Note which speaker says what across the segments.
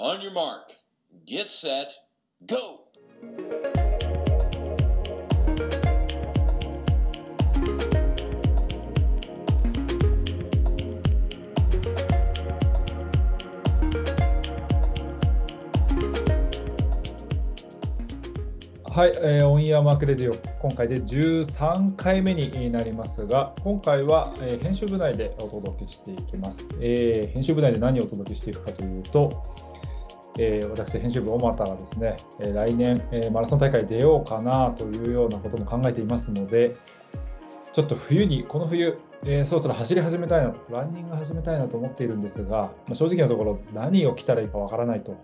Speaker 1: On your mark, get set, go!
Speaker 2: はい、えー、 onyourmark Radio、今回で13回目になりますが、今回は、えー、編集部内でお届けしていきます、えー。編集部内で何をお届けしていくかというと、えー、私、編集部、小俣がですね、え来年、えマラソン大会出ようかなというようなことも考えていますので、ちょっと冬に、この冬、えそろそろ走り始めたいなと、ランニング始めたいなと思っているんですが、まあ、正直なところ、何を着たらいいかわからないと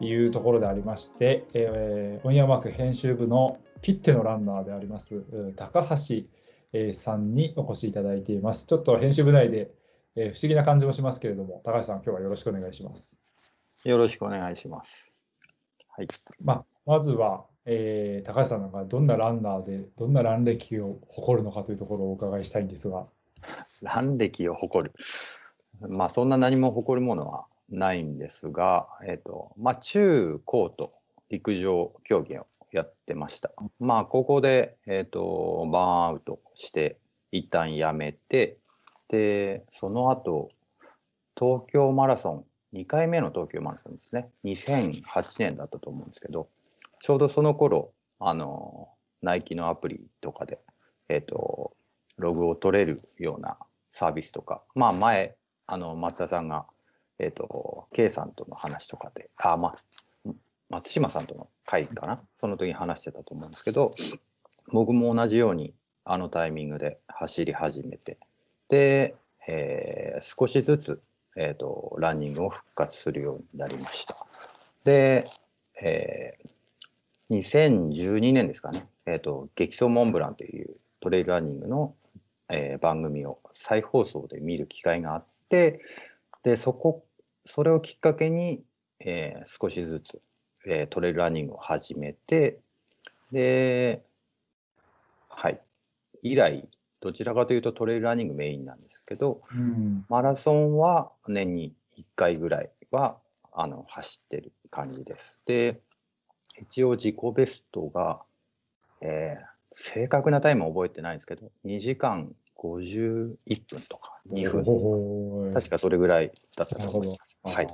Speaker 2: いうところでありまして、えー、オンヤーマーク編集部の切手のランナーであります高橋さんにお越しいただいています。ちょっと編集部内で、え不思議な感じもしますけれども、高橋さん、今日はよろしくお願いします。
Speaker 3: よろしくお願いします。
Speaker 2: はい。まあ、まずは、えー、高橋さんがどんなランナーで、どんなラン歴を誇るのかというところをお伺いしたいんですが。
Speaker 3: ラン歴を誇る。まあ、そんな何も誇るものはないんですが、えっ、ー、と、まあ、中高と陸上競技をやってました。まあ、高校で、えっ、ー、と、バーンアウトして、一旦やめて、で、その後、東京マラソン、2回目の東京マラソンですね。2008年だったと思うんですけど、ちょうどその頃、あの、ナイキのアプリとかで、えっ、ー、と、ログを取れるようなサービスとか、まあ前、あの、松田さんがえっ、ー、と、K さんとの話とかで、あ、まあ、松島さんとの会かな、その時に話してたと思うんですけど、僕も同じように、あのタイミングで走り始めて、で、えー、少しずつ、えーと、ランニングを復活するようになりました。で、えー、2012年ですかね、えーと、激走モンブランというトレイルランニングの、えー、番組を再放送で見る機会があって、でそこそれをきっかけに、えー、少しずつ、えー、トレイルランニングを始めて、で、はい。以来、どちらかというとトレイルランニングメインなんですけど、うん、マラソンは年に1回ぐらいはあの走ってる感じです。で、一応自己ベストが、えー、正確なタイムは覚えてないんですけど、2時間51分とか2分、確かそれぐらいだったと思います。はい、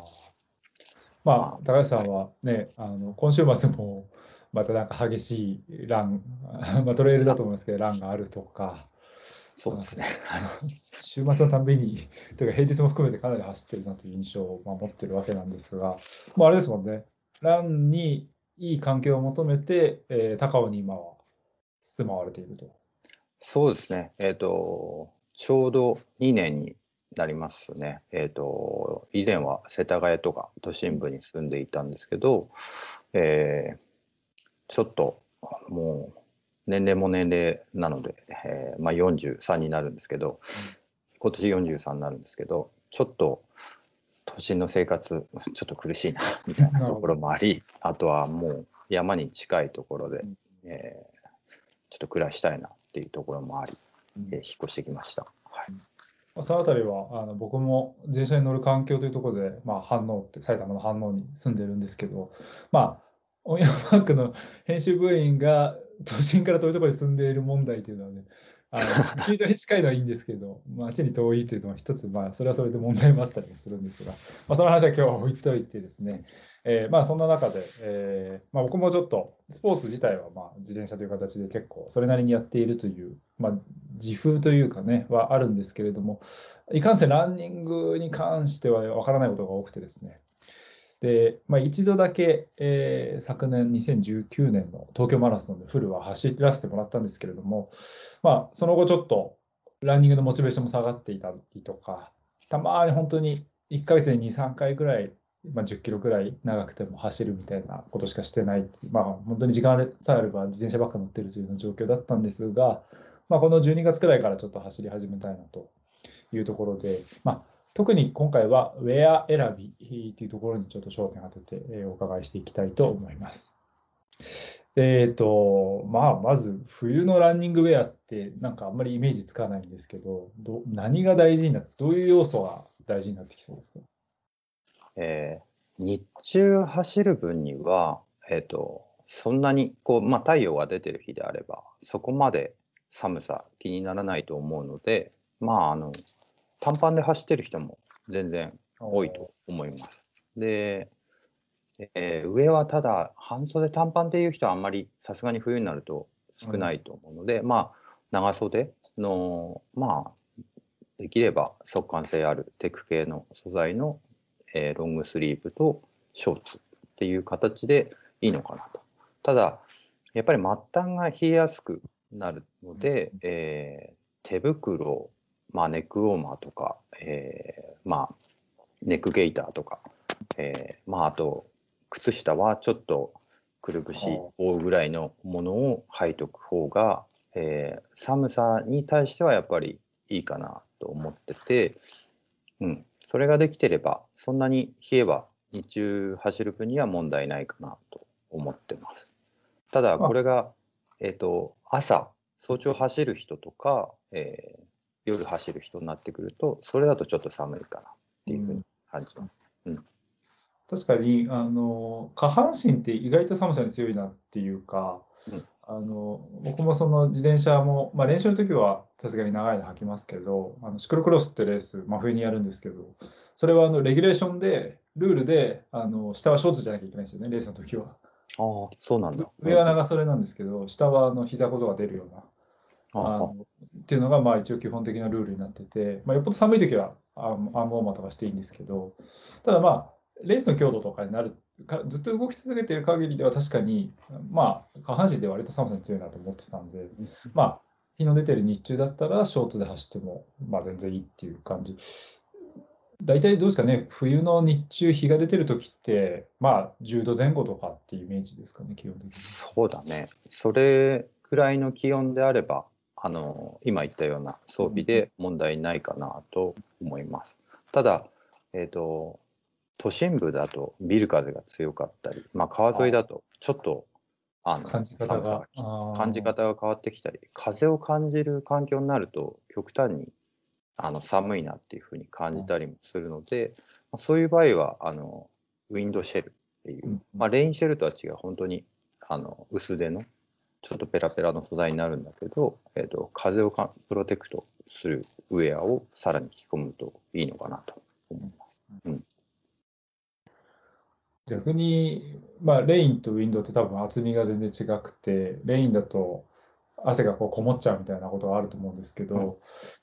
Speaker 2: まあ、高橋さんはね、あの今週末もまたなんか激しいラン、まあ、トレイルだと思いますけど、ランがあるとか、
Speaker 3: そうですね。
Speaker 2: 週末のたびに、というか平日も含めてかなり走ってるなという印象を持ってるわけなんですが、まあ、あれですもんね、ランにいい環境を求めて、えー、高尾に今は住まわれていると。
Speaker 3: そうですね。えっ、ー、と、ちょうど2年になりますね。えっ、ー、と、以前は世田谷とか都心部に住んでいたんですけど、えー、ちょっともう年齢も年齢なので、えー、まあ、43になるんですけど、今年43になるんですけど、ちょっと都心の生活、ちょっと苦しいな みたいなところもあり、あとはもう山に近いところで、えー、ちょっと暮らしたいなっていうところもあり、えー、引っ越してきました。はい。
Speaker 2: そのあたりはあの僕も自転車に乗る環境というところで、まあ、反応って埼玉の反応に住んでるんですけど、まあ、オンヤマークの編集部員が都心から遠いところに住んでいる問題というのはね、あのフィードに近いのはいいんですけど、街に遠いというのは一つ、まあ、それはそれで問題もあったりもするんですが、まあ、その話は今日は置いといてですね、えー、まあそんな中で、えーまあ、僕もちょっとスポーツ自体はまあ自転車という形で結構それなりにやっているという、まあ、自負というかね、はあるんですけれども、いかんせんランニングに関してはわからないことが多くてですね、で、まあ、一度だけ、えー、昨年2019年の東京マラソンでフルは走らせてもらったんですけれども、まあ、その後ちょっとランニングのモチベーションも下がっていたりとか、たまに本当に1ヶ月に2、3回ぐらい、まあ、10キロぐらい長くても走るみたいなことしかしてないまあ、本当に時間さえあれば自転車ばっか乗ってるというような状況だったんですが、まあ、この12月くらいからちょっと走り始めたいなというところで、まあ、特に今回はウェア選びというところにちょっと焦点を当ててお伺いしていきたいと思います。えっ、ー、と、まあ、まず冬のランニングウェアってなんかあんまりイメージつかないんですけど、ど何が大事になって、どういう要素が大事になってきそうですか？
Speaker 3: えー、日中走る分には、えっ、と、そんなにこう、まあ、太陽が出てる日であれば、そこまで寒さ気にならないと思うので、まあ、あの、短パンで走ってる人も全然多いと思います。で、えー上はただ、半袖短パンっていう人はあんまりさすがに冬になると少ないと思うので、まあ、長袖の、まあ、できれば速乾性あるテク系の素材の、えーロングスリーブとショーツっていう形でいいのかなと。ただ、やっぱり末端が冷えやすくなるので、えー手袋、まあ、ネックウォーマーとか、えーまあ、ネックゲイターとか、えーまあ、あと、靴下はちょっとくるぶし覆うぐらいのものを履いとく方が、えー寒さに対してはやっぱりいいかなと思ってて、うん、それができてれば、そんなに冷えは日中走る分には問題ないかなと思ってます。ただ、これが、えっ、と、朝、早朝走る人とか、えー夜走る人になってくると、それだとちょっと寒いかなっていうふうに感じます。
Speaker 2: 確かにあの下半身って意外と寒さに強いなっていうか、
Speaker 3: うん
Speaker 2: あの僕もその自転車も、まあ、練習の時はさすがに長いの履きますけど、あのシクロクロスってレース、真冬にやるんですけど、それはあのレギュレーションで、ルールであの下はショーツじゃなきゃいけないんですよね、レースの時は。
Speaker 3: ああ、そうなんだ。
Speaker 2: 上は長袖なんですけど、下はあの膝小僧が出るような。
Speaker 3: あ
Speaker 2: のっていうのがまあ一応基本的なルールになってて、まあ、よっぽど寒い時はアームウォーマーとかしていいんですけど、ただまあ、レースの強度とかになるか、ずっと動き続けている限りでは確かに、まあ、下半身で割と寒さに強いなと思ってたんで、まあ、日の出てる日中だったらショーツで走っても、まあ、全然いいっていう感じ。大体どうですかね、冬の日中、日が出てる時って、まあ、10度前後とかっていうイメージですかね、基本的に。
Speaker 3: そうだね。それぐらいの気温であれば、あの、今言ったような装備で問題ないかなと思います。ただ、えっ、と、都心部だとビル風が強かったり、まあ、川沿いだとちょっと、あの、
Speaker 2: 感じ方が。
Speaker 3: 感じ方が変わってきたり、風を感じる環境になると、極端にあの寒いなっていうふうに感じたりもするので、まあ、そういう場合はあのウィンドシェルっていう、
Speaker 2: うん。
Speaker 3: まあ、レインシェルとは違う、本当にあの薄手の、ちょっとペラペラの素材になるんだけど、えー、と風をかプロテクトするウェアをさらに着込むといいのかなと思います。
Speaker 2: 逆に、まあ、レインとウィンドウって多分厚みが全然違くて、レインだと汗がこうこもっちゃうみたいなことがあると思うんですけど、
Speaker 3: うん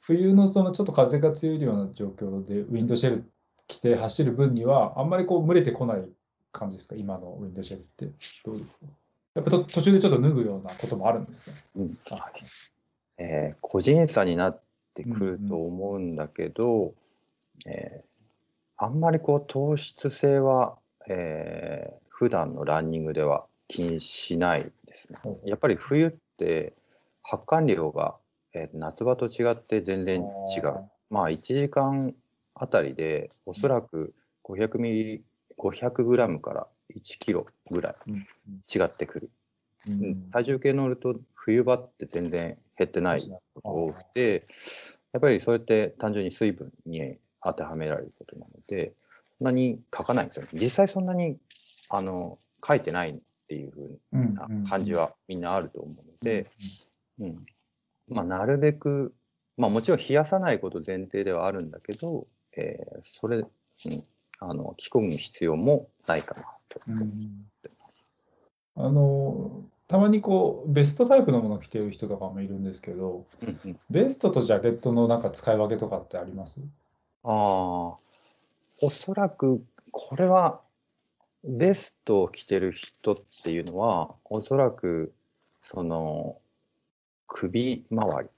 Speaker 2: 冬のそのちょっと風が強いような状況でウィンドシェル着て走る分には、あんまりこう蒸れてこない感じですか、今のウィンドシェルって。どうですか？やっぱと途中でちょっと脱ぐようなこともあるんですか
Speaker 3: うん。えー個人差になってくると思うんだけど、えーあんまりこう糖質性は、えー普段のランニングでは気にしないですね。やっぱり冬って発汗量が、えー夏場と違って全然違う。まあ1時間あたりでおそらく500ミリ、500グラムから1キロぐらい
Speaker 2: うん
Speaker 3: 違ってくる。
Speaker 2: う
Speaker 3: うん。ん体重計乗ると冬場って全然減ってないことが多くて、やっぱりそれって単純に水分に当てはめられることなので、そんなに書かないんですよね。実際そんなにあの書いてないっていうふう
Speaker 2: うん
Speaker 3: な感じはみんなあると思うので、うん。まあ、なるべく、まあ、もちろん冷やさないこと前提ではあるんだけど、えーそれ、うん、あの着込む必要もないかなと。
Speaker 2: うん。
Speaker 3: 思って
Speaker 2: うんあのたまにこうベストタイプのものを着てる人とかもいるんですけど、
Speaker 3: うんうん。
Speaker 2: ベストとジャケットのなんか使い分けとかってあります？
Speaker 3: ああ、おそらくこれはベストを着てる人っていうのは、おそらくその首周り、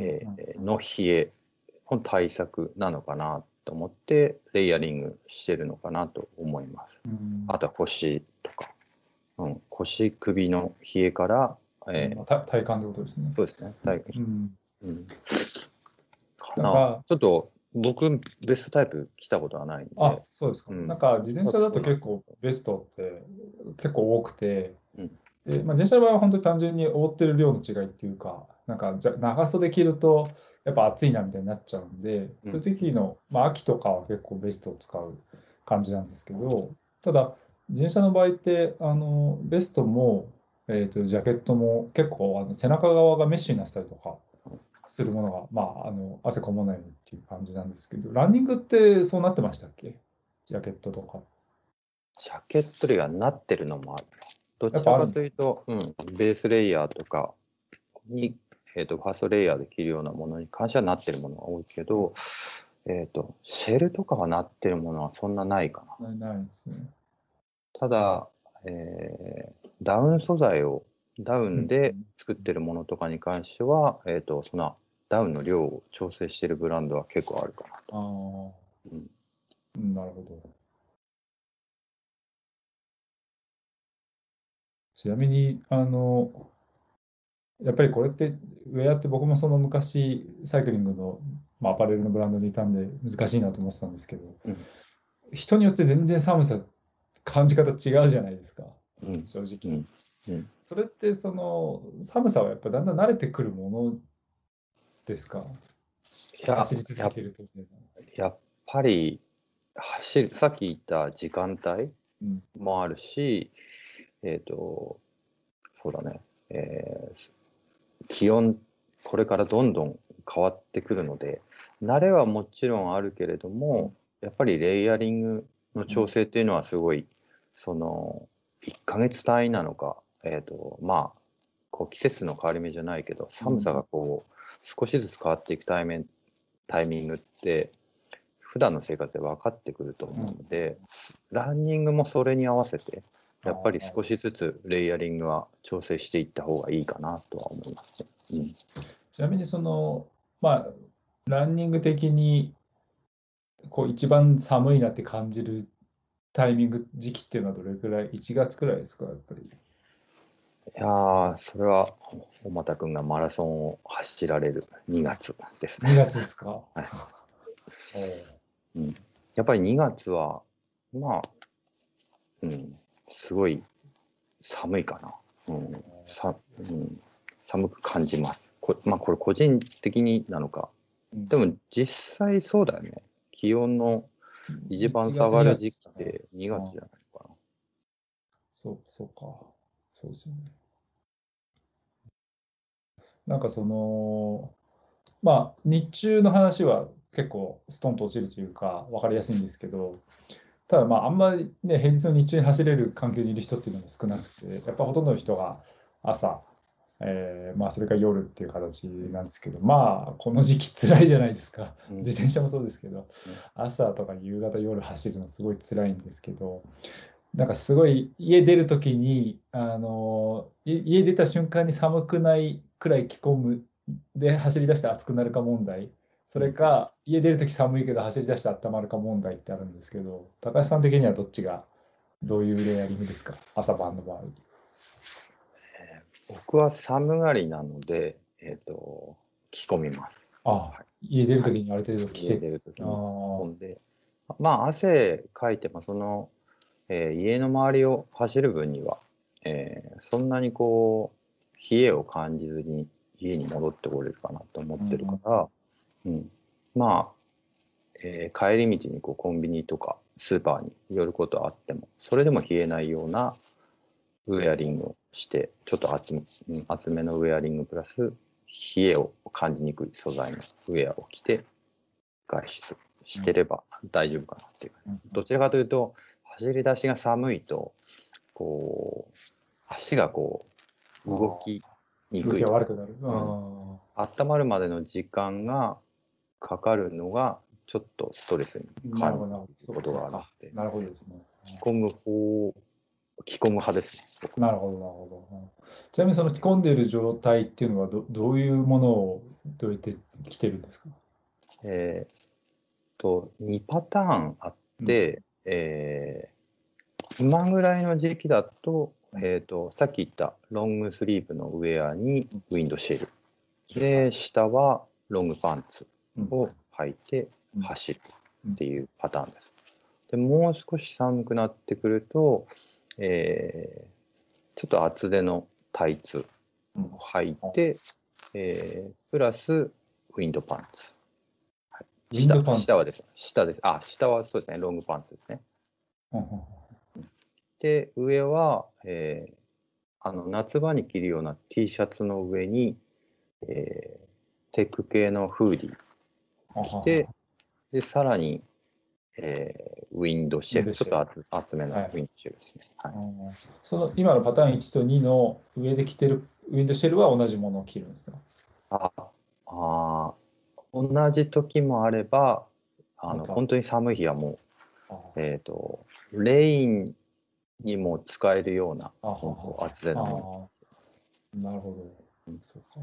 Speaker 3: えーの冷えの対策なのかなと思って、レイヤリングしてるのかなと思います。
Speaker 2: うん。
Speaker 3: あとは腰とか、うん、腰、首の冷えから、えー
Speaker 2: た体感ってことですね。
Speaker 3: そうですね、体
Speaker 2: うん。
Speaker 3: うん、か
Speaker 2: なんか
Speaker 3: な。ちょっと僕、ベストタイプ着たことはないんで。
Speaker 2: あ、そうですか。
Speaker 3: うん。
Speaker 2: なんか自転車だと結構ベストって結構多くて、
Speaker 3: うん。
Speaker 2: でまあ、自転車の場合は本当に単純に覆ってる量の違いっていうか、なんかじゃ長袖着るとやっぱ暑いなみたいになっちゃうんで、
Speaker 3: うん
Speaker 2: そういう時の、まあ、秋とかは結構ベストを使う感じなんですけど、ただ、自転車の場合って、あのベストも、えーと、ジャケットも結構あの背中側がメッシュになってたりとかするものが、まあ、あの汗こまないようにっていう感じなんですけど、ランニングってそうなってましたっけ？ジャケットとか。
Speaker 3: ジャケット類がなってるのもある。どちらかというと、うん、ベースレイヤーとかに、えーと、ファーストレイヤーで着るようなものに関してはなってるものが多いけど、えーと、シェルとかはなってるものはそんなないかな。
Speaker 2: ないないですね。
Speaker 3: ただ、えーダウン素材をダウンで作ってるものとかに関しては、えーと、そのダウンの量を調整してるブランドは結構あるかなと。
Speaker 2: あ
Speaker 3: うん、
Speaker 2: なるほど。ちなみに、あの、やっぱりこれって、ウェアって僕もその昔、サイクリングの、まあ、アパレルのブランドにいたんで、難しいなと思ってたんですけど、
Speaker 3: うん。
Speaker 2: 人によって全然寒さ、感じ方違うじゃないですか、
Speaker 3: うん。
Speaker 2: 正直。
Speaker 3: うん。うん。
Speaker 2: それって、その、寒さはやっぱだんだん慣れてくるものですか？走り続
Speaker 3: や
Speaker 2: けてると。
Speaker 3: やっぱり走る、さっき言った時間帯
Speaker 2: うん。
Speaker 3: もあるし、えっ、と、そうだね、えー気温、これからどんどん変わってくるので、慣れはもちろんあるけれども、やっぱりレイヤリングの調整っていうのはすごい、その、1ヶ月単位なのか、えっ、と、まあ、こう季節の変わり目じゃないけど、寒さがこう、少しずつ変わっていくタイミングタイミングって、普段の生活で分かってくると思うので、ランニングもそれに合わせて、やっぱり少しずつレイヤリングは調整していった方がいいかなとは思いますね。
Speaker 2: ちなみにその、まあ、ランニング的にこう一番寒いなって感じるタイミング、時期っていうのはどれくらい ?1 月くらいですか、やっぱり。
Speaker 3: いやー、それは、小俣君がマラソンを走られる2月です
Speaker 2: 2
Speaker 3: ね。
Speaker 2: 月ですか？
Speaker 3: はい
Speaker 2: う
Speaker 3: ん、やっぱり2月は、まあ、うん、すごい寒いかな。うんさうん、寒く感じます。こまあ、これ個人的になのか。
Speaker 2: うん
Speaker 3: でも実際そうだよね。気温の一番下がる時期っ
Speaker 2: 1月
Speaker 3: て2月じゃないのかな。
Speaker 2: そう、そうか。そうですよね。なんかその、まあ、日中の話は結構ストンと落ちるというか、分かりやすいんですけど、ただまあ、あんまりね、平日の日中に走れる環境にいる人っていうのも少なくて、やっぱほとんどの人が朝、えーまあ、それから夜っていう形なんですけど、まあ、この時期辛いじゃないですか。
Speaker 3: うん。
Speaker 2: 自転車もそうですけど、朝とか夕方、夜走るのすごい辛いんですけど、なんかすごい家出るときに、あのい家出た瞬間に寒くないくらい着込むで走り出して暑くなるか問題、それか家出るとき寒いけど走り出して温まるか問題ってあるんですけど、高橋さん的にはどっちがどういうレイヤリングですか、朝晩の場合。
Speaker 3: 僕は寒がりなので、えっ、と、着込みます。
Speaker 2: ああ、家出るときにある程度着て、
Speaker 3: 家出るときに着込んで、まあ汗かいてもその、えー家の周りを走る分には、えーそんなにこう冷えを感じずに家に戻ってこれるかなと思ってるから、うん。まあ、えー帰り道にこうコンビニとかスーパーに寄ることはあってもそれでも冷えないようなウェアリングをしてちょっと厚め,、うん、厚めのウェアリングプラス冷えを感じにくい素材のウェアを着て外出してれば大丈夫かなっていう、
Speaker 2: うん。
Speaker 3: どちらかというと走り出しが寒いとこう足がこう動きに
Speaker 2: 動き
Speaker 3: くい
Speaker 2: が悪くなる。
Speaker 3: 温まるまでの時間がかかるのがちょっとストレスに
Speaker 2: あ、なるほ
Speaker 3: 感
Speaker 2: ど、
Speaker 3: じることがあるので
Speaker 2: なるほどですね。
Speaker 3: 着込む方着込む派ですね。僕
Speaker 2: なるほど、なるほど。うんちなみにその着込んでいる状態っていうのはど、どういうものをどうやって着てるんですか？
Speaker 3: えーと2パターンあって、えー今ぐらいの時期だと,、えー、とさっき言ったロングスリープのウェアにウィンドシェル。で下はロングパンツを履いて
Speaker 2: うん
Speaker 3: 走るっていうパターンです。でもう少し寒くなってくると、えーちょっと厚手のタイツ
Speaker 2: うん
Speaker 3: を履いて、えープラスウィンドパンツ。はい下下はです。下です。あ、下はそうですね。ロングパンツですね。
Speaker 2: うんうん
Speaker 3: て、上は、えーあの夏場に着るような T シャツの上に、えーテック系のフーディー着て、で、さらに、えーウィンドシェル、ちょっと厚厚めのウ
Speaker 2: はい。
Speaker 3: ィンドシェルですね。はい。
Speaker 2: うん。その今のパターン1と2の上で着てるウィンドシェルは同じものを着るんですか？
Speaker 3: ああー同じ時もあれば、あの本当に寒い日はも
Speaker 2: あ
Speaker 3: う、えっ、と、レインにも使えるような、厚手
Speaker 2: あ
Speaker 3: の。
Speaker 2: なるほど。
Speaker 3: うん。
Speaker 2: そうか。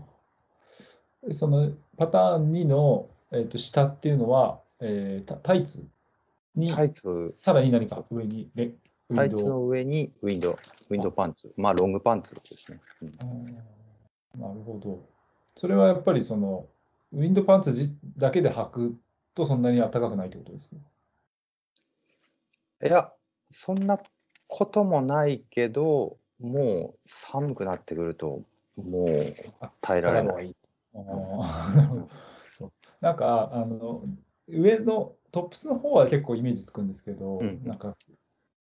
Speaker 2: えそのパターン2の、えー、と下っていうのは、えータタイツに
Speaker 3: タイツ、
Speaker 2: さらに何か上にレウィンドウ
Speaker 3: タイツの上にウィンド、ウィンドパンツ、まあロングパンツですね。うん
Speaker 2: うんなるほど。それはやっぱりそのウィンドパンツじだけで履くとそんなに暖かくないってことですね。
Speaker 3: いや、そんなこともないけど、もう寒くなってくると、もう耐えられない。
Speaker 2: い。あーなるほどそうなんかあの上のトップスの方は結構イメージつくんですけど、
Speaker 3: うん。
Speaker 2: なんか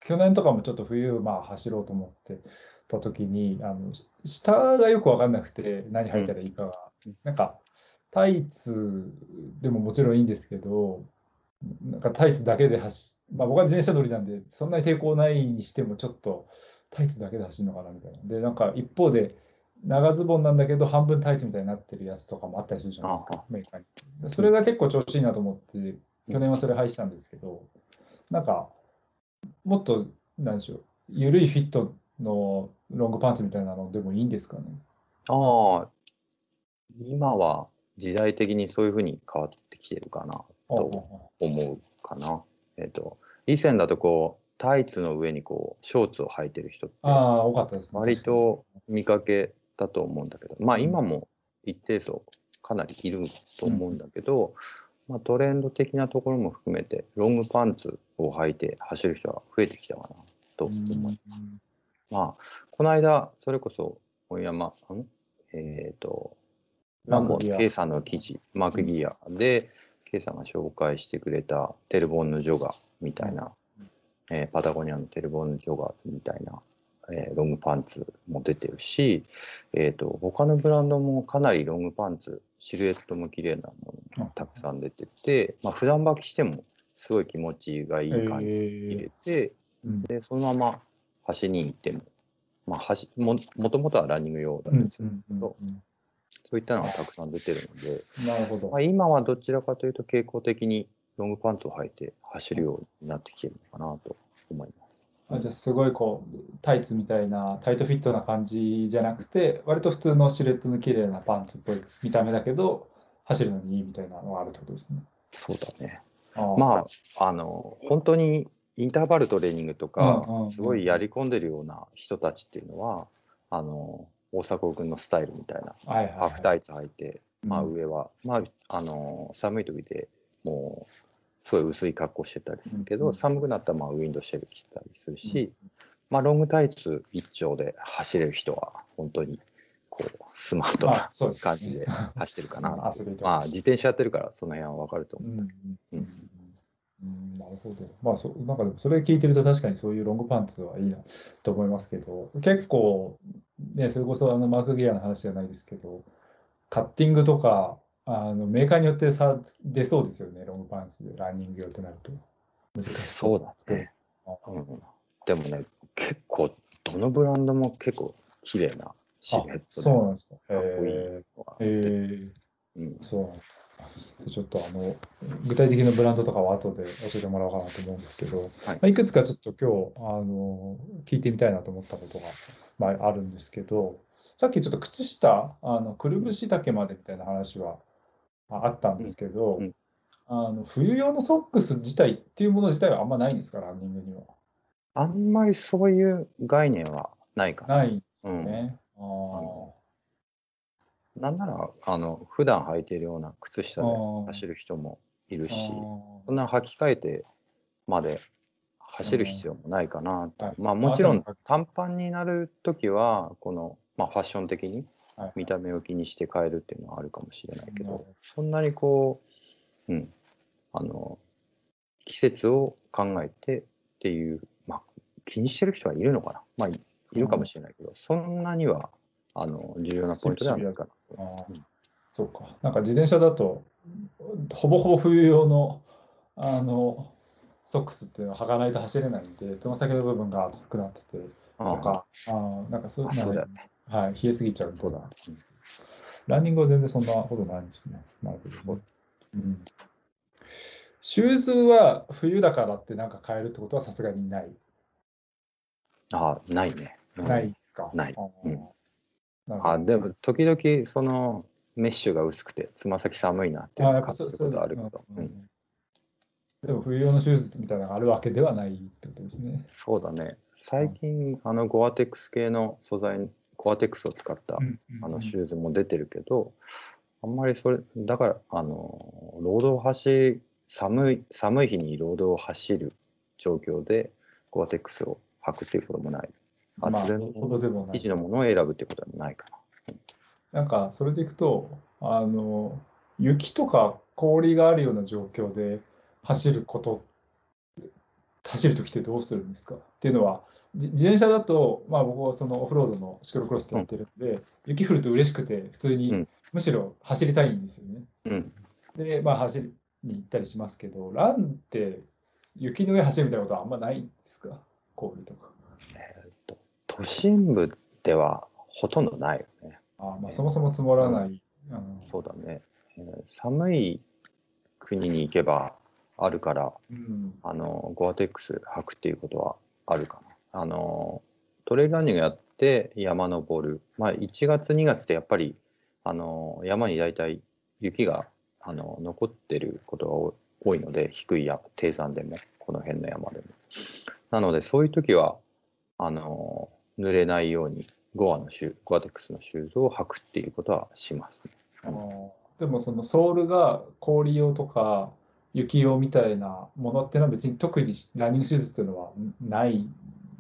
Speaker 2: 去年とかもちょっと冬、まあ、走ろうと思ってた時にあのし下がよく分かんなくて何履いたらいいかが、
Speaker 3: うん。
Speaker 2: なんかタイツでももちろんいいんですけどなんかタイツだけで走まあ僕は自転車乗りなんでそんなに抵抗ないにしてもちょっとタイツだけで走るのかなみたいな。でなんか一方で長ズボンなんだけど半分タイツみたいになってるやつとかもあったりするじゃないです
Speaker 3: あ
Speaker 2: かメーカーに。でそれが結構調子いいなと思って去年はそれ履いてたんですけどなんかもっとなんでしょう緩いフィットのロングパンツみたいなのでもいいんですかね？
Speaker 3: ああ、今は時代的にそういうふうに変わってきてるかなと思うかな。えっ、と、以前だとこう、タイツの上にこう、ショーツを履いてる人って
Speaker 2: ああ多かったですね。
Speaker 3: 割と見かけたと思うんだけど、まあ今も一定数かなりいると思うんだけど、まあトレンド的なところも含めて、ロングパンツを履いて走る人が増えてきたかなと思います。まあ、この間、それこそ、本山、ん？えっ、と、ランボ
Speaker 2: マー
Speaker 3: K さんの記事、マークギアで、K さんが紹介してくれたテルボンヌジョガみたいな、えーパタゴニアのテルボンヌジョガみたいな、えーロングパンツも出てるし、えっ、と、他のブランドもかなりロングパンツ、シルエットも綺麗なものもたくさん出てて、まあ、普段履きしてもすごい気持ちがいい感じで入
Speaker 2: え
Speaker 3: れて、
Speaker 2: うん。
Speaker 3: で、そのまま走りに行っても、まあ、走ももともとはランニング用だ
Speaker 2: うん
Speaker 3: んですけど、そういったのがたくさん出てるので、
Speaker 2: うんなるほど。
Speaker 3: まあ、今はどちらかというと傾向的にロングパンツを履いて走るようになってきてるのかなと思います。
Speaker 2: あじゃあすごいこうタイツみたいなタイトフィットな感じじゃなくて割と普通のシルエットの綺麗なパンツっぽい見た目だけど走るのにいいみたいなのがあるってことですね。
Speaker 3: そうだね。まあ、あの、本当にインターバルトレーニングとかすごいやり込んでるような人たちっていうのは、あの、大迫君のスタイルみたいな、
Speaker 2: はいはいはい
Speaker 3: ハーフタイツ履いて、まあ
Speaker 2: うん
Speaker 3: 上は、まあ、あの、寒い時でもう、すごい薄い格好してたりするけど、
Speaker 2: うん。
Speaker 3: 寒くなったらまあウィンドシェル着てたりするし、まあロングタイツ一丁で走れる人は、本当に、こう、スマートな感じで走ってるかな。まあ自転車やってるから、その辺はわかると思う。
Speaker 2: うんうん
Speaker 3: うん
Speaker 2: うん。なるほど。まあそ、なんかでもそれ聞いてると確かにそういうロングパンツはいいなと思いますけど、結構、ね、それこそあのマークギアの話じゃないですけど、カッティングとか、あのメーカーによって差出そうですよね、ロングパンツでランニング用ってなると。難しい。
Speaker 3: そうだね。
Speaker 2: あ
Speaker 3: うん、でもね、結構、どのブランドも結構綺麗なシルエット
Speaker 2: そうなんですか。
Speaker 3: かっこいい
Speaker 2: へ
Speaker 3: のがあって
Speaker 2: えー、
Speaker 3: うん
Speaker 2: そうなんだ。ちょっとあの具体的なブランドとかは後で教えてもらおうかなと思うんですけど、
Speaker 3: はい
Speaker 2: まあ、いくつかちょっと今日あの聞いてみたいなと思ったことが、まあ、あるんですけど、さっきちょっと靴下、あのくるぶし丈までみたいな話はああったんですけど、
Speaker 3: うんうん
Speaker 2: あの冬用のソックス自体っていうもの自体はあんまないんですか、ランニングには。
Speaker 3: あんまりそういう概念はないかな。
Speaker 2: ないんですよね。あー
Speaker 3: なんなら、あの、普段履いているような靴下で走る人もいるし、
Speaker 2: あ
Speaker 3: そんな履き替えてまで走る必要もないかなと
Speaker 2: はい。
Speaker 3: まあもちろん短パンになるときは、この、まあファッション的に
Speaker 2: はい
Speaker 3: 見た目を気にして変えるっていうのはあるかもしれないけどそんなにこう、うん、あの、季節を考えてっていう、まあ気にしてる人はいるのかな。まあ、いいるかもしれないけど、そんなにはあの重要なポイントではないかな。
Speaker 2: あーそうか。なんか自転車だと、ほぼほぼ冬用の、あの、ソックスっていうのは履かないと走れないんで、つま先の部分が熱くなってて、
Speaker 3: あ
Speaker 2: とか、あーなんかそう
Speaker 3: あ
Speaker 2: いうの
Speaker 3: そうだよね。
Speaker 2: はい、冷えすぎちゃうとだ。ランニングは全然そんなことないんですね。なるほど。うん、シューズは冬だからってなんか変えるってことはさすがにない。
Speaker 3: あないね。うん
Speaker 2: ないですか？
Speaker 3: ないうんあでも、時々、そのメッシュが薄くて、つま先寒いなっていうことあるけど、
Speaker 2: でも冬用のシューズみたいなのがあるわけではないってことですね。
Speaker 3: そうだね。最近、あのゴアテックス系の素材、ゴアテックスを使った
Speaker 2: うん
Speaker 3: あのシューズも出てるけど、あんまりそれ、だから、あの、ロードを走、寒い、寒い日にロードを走る状況で、ゴアテックスを履くっていうこともない。
Speaker 2: まあ、
Speaker 3: 厚手の生地のものを選ぶっていうことでもないかな。
Speaker 2: なんか、それでいくと、あの、雪とか氷があるような状況で走ること、走るときってどうするんですか？っていうのは、じ自転車だと、まあ僕はそのオフロードのシクロクロスってやってるんで、雪降ると嬉しくて、普通に、
Speaker 3: うん
Speaker 2: むしろ走りたいんですよね。
Speaker 3: うん。
Speaker 2: で、まあ走りに行ったりしますけど、ランって雪の上走るみたいなことはあんまないんですか？氷とか。
Speaker 3: 都心部ではほとんどないよね。
Speaker 2: あまあそもそも積もらない。うん
Speaker 3: そうだね。えー寒い国に行けばあるから、
Speaker 2: うん
Speaker 3: あの、ゴアテックス履くっていうことはあるかな。あの、トレイルランニングやって山登る。まあ、1月、2月ってやっぱり、あの、山に大体雪が、あの、残ってることが多いので、低い山、低山でも、この辺の山でも。なので、そういう時は、あの、濡れないように、ゴアのシュー、ゴアテックスのシューズを履くっていうことはしますね。
Speaker 2: あーでもそのソールが氷用とか雪用みたいなものっていうのは別に特にランニングシューズっていうのはない。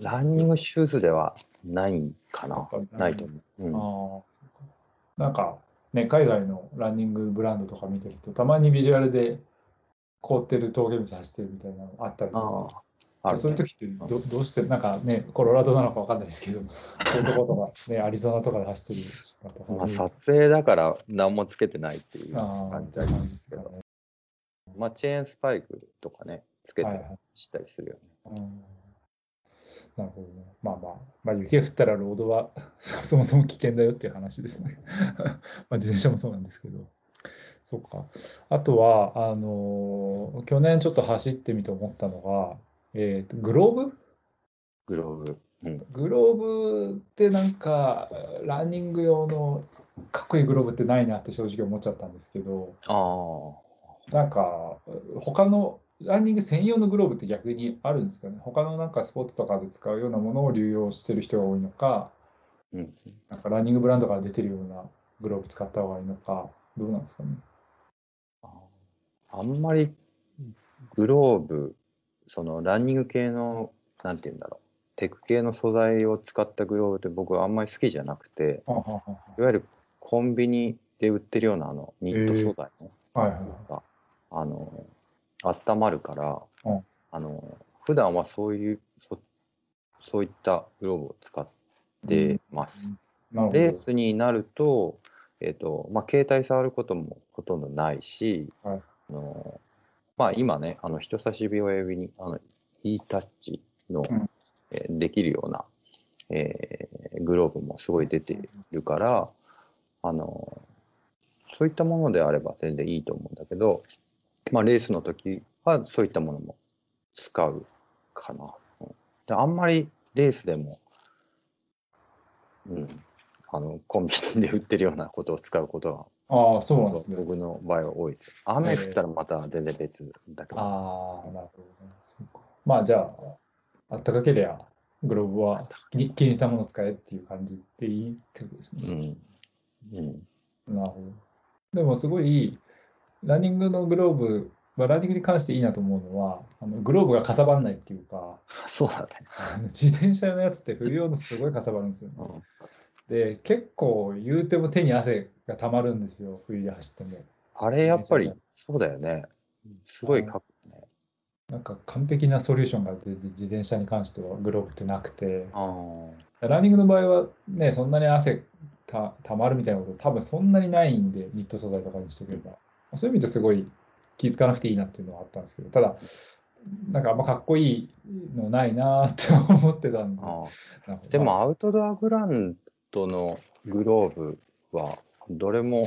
Speaker 3: ランニングシューズではないかな。ないと思う。うん。
Speaker 2: なんかね、海外のランニングブランドとか見てると、たまにビジュアルで凍ってる峠道走ってるみたいなのあったりと
Speaker 3: あ
Speaker 2: か、
Speaker 3: あ、
Speaker 2: そういう時ってどどうして、なんかね、コロラドなのかわかんないですけど、そういうとことか、ね、アリゾナとかで走ってる人とか。
Speaker 3: まあ、撮影だから何もつけてないっていう
Speaker 2: 感
Speaker 3: じだけ
Speaker 2: じですかね。
Speaker 3: まあ、チェーンスパイクとかね、つけて
Speaker 2: はいはい。
Speaker 3: したりするよね。
Speaker 2: うんなるほどね。まあまあ、まあ、雪が降ったらロードはそ そもそも危険だよっていう話ですね。まあ自転車もそうなんですけど。そうか。あとは、あのー去年ちょっと走ってみて思ったのが、えーと、グローブ？
Speaker 3: グローブ。うん。
Speaker 2: グローブってなんか、ランニング用のかっこいいグローブってないなって正直思っちゃったんですけど、
Speaker 3: ああ。
Speaker 2: なんか、他のランニング専用のグローブって逆にあるんですかね？他のなんかスポーツとかで使うようなものを流用してる人が多いのか、
Speaker 3: うん。
Speaker 2: なんかランニングブランドから出てるようなグローブ使った方がいいのか、どうなんですかね？
Speaker 3: あんまりグローブ、そのランニング系の、なんて言うんだろう、テク系の素材を使ったグローブって僕はあんまり好きじゃなくて、
Speaker 2: はははい
Speaker 3: わゆるコンビニで売ってるようなあのニット素材の、
Speaker 2: はいはい
Speaker 3: があの温まるから、
Speaker 2: うん
Speaker 3: あの普段はそういうそそういったグローブを使ってます。
Speaker 2: なるほど。
Speaker 3: レースになると,、えーとまあ、携帯触ることもほとんどないし、
Speaker 2: はい
Speaker 3: あのまあ、今ねあの人差し指親指にあの e タッチの、
Speaker 2: うん
Speaker 3: えーできるような、えーグローブもすごい出ているから、あのそういったものであれば全然いいと思うんだけど、まあ、レースの時はそういったものも使うかな。うんであんまりレースでも、うん、あのコンビニで売ってるようなことを使うことが
Speaker 2: ああ、そうなんですね。
Speaker 3: 僕の場合は多いですよ。雨降ったらまた全然別だけど。
Speaker 2: ああ、なるほどね。まあじゃあ、あったかけりゃ、グローブは気に入ったものを使えっていう感じでいいってことです
Speaker 3: う
Speaker 2: ね。
Speaker 3: ん。うん。
Speaker 2: なるほど。でもすごい、ランニングのグローブ、まあ、ランニングに関していいなと思うのは、あのグローブがかさばんないっていうか、
Speaker 3: そうだね。
Speaker 2: 自転車のやつって冬用のすごいかさばるんですよね。
Speaker 3: うん
Speaker 2: で、結構言うても手に汗がたまるんですよ、冬で走っても。
Speaker 3: あれやっぱりそうだよね。すごいかっこいいね。
Speaker 2: なんか完璧なソリューションが出て自転車に関してはグローブってなくて、
Speaker 3: あ
Speaker 2: ランニングの場合はね、そんなに汗たたまるみたいなこと多分そんなにないんで、ニット素材とかにしておけば。そういう意味ですごい気付かなくていいなっていうのはあったんですけど、ただ、なんかあんまかっこいいのないなーって思ってたんで。
Speaker 3: でもアウトドアブランドのグローブはどれも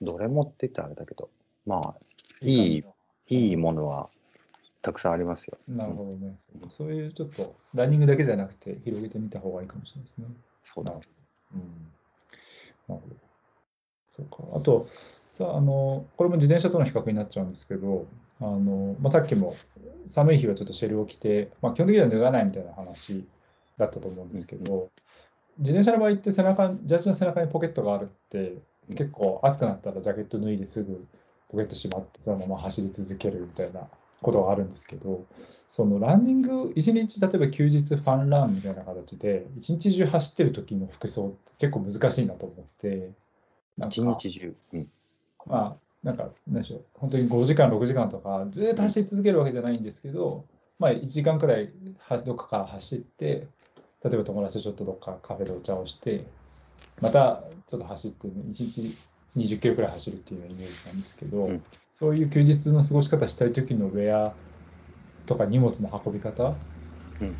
Speaker 3: どれもって言ったらあれだけどまあいいいいものはたくさんありますよ。
Speaker 2: なるほどね。そういうちょっとランニングだけじゃなくて広げてみた方がいいかもしれないですね。
Speaker 3: そうだ。
Speaker 2: うん。なるほど。そうか。あと、さあの、これも自転車との比較になっちゃうんですけど、あの、まあ、さっきも寒い日はちょっとシェルを着て、まあ、基本的には脱がないみたいな話だったと思うんですけど、自転車の場合って背中、ジャージの背中にポケットがあるって、結構暑くなったらジャケット脱いですぐポケットしまってそのまま走り続けるみたいなことがあるんですけど、そのランニング、一日、例えば休日ファンランみたいな形で、一日中走ってる時の服装って結構難しいなと思って、なん
Speaker 3: 一
Speaker 2: か、
Speaker 3: 日中。うん
Speaker 2: まあ、なんか、なんでしょう、本当に5時間、6時間とか、ずーっと走り続けるわけじゃないんですけど、まあ、1時間くらいはどっかから走って、例えば友達とちょっとどっかカフェでお茶をして、またちょっと走って、1日20キロくらい走るっていうイメージなんですけど、
Speaker 3: うん。
Speaker 2: そういう休日の過ごし方したい時のウェアとか荷物の運び方っ
Speaker 3: うん。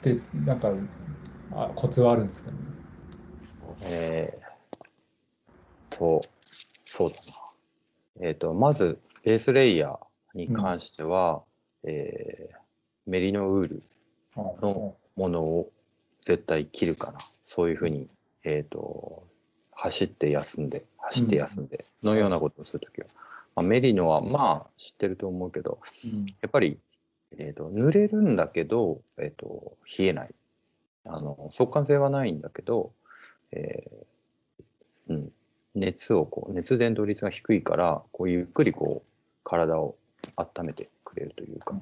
Speaker 2: て、なんか、あコツはあるんですかね？
Speaker 3: えー、と、そうだな。えっ、と、まず、ベースレイヤーに関しては、えーメリノウールのものを絶対着るかな。そういうふうに、えっ、と、走って休んで、走って休んで、のようなことをするときは。まあ、メリノは、まあ、知ってると思うけど、
Speaker 2: うん
Speaker 3: やっぱり、えー、と濡れるんだけど、えー、と冷えないあの速乾性はないんだけど、えーうん、熱をこう熱伝導率が低いからこうゆっくりこう体を温めてくれるというか、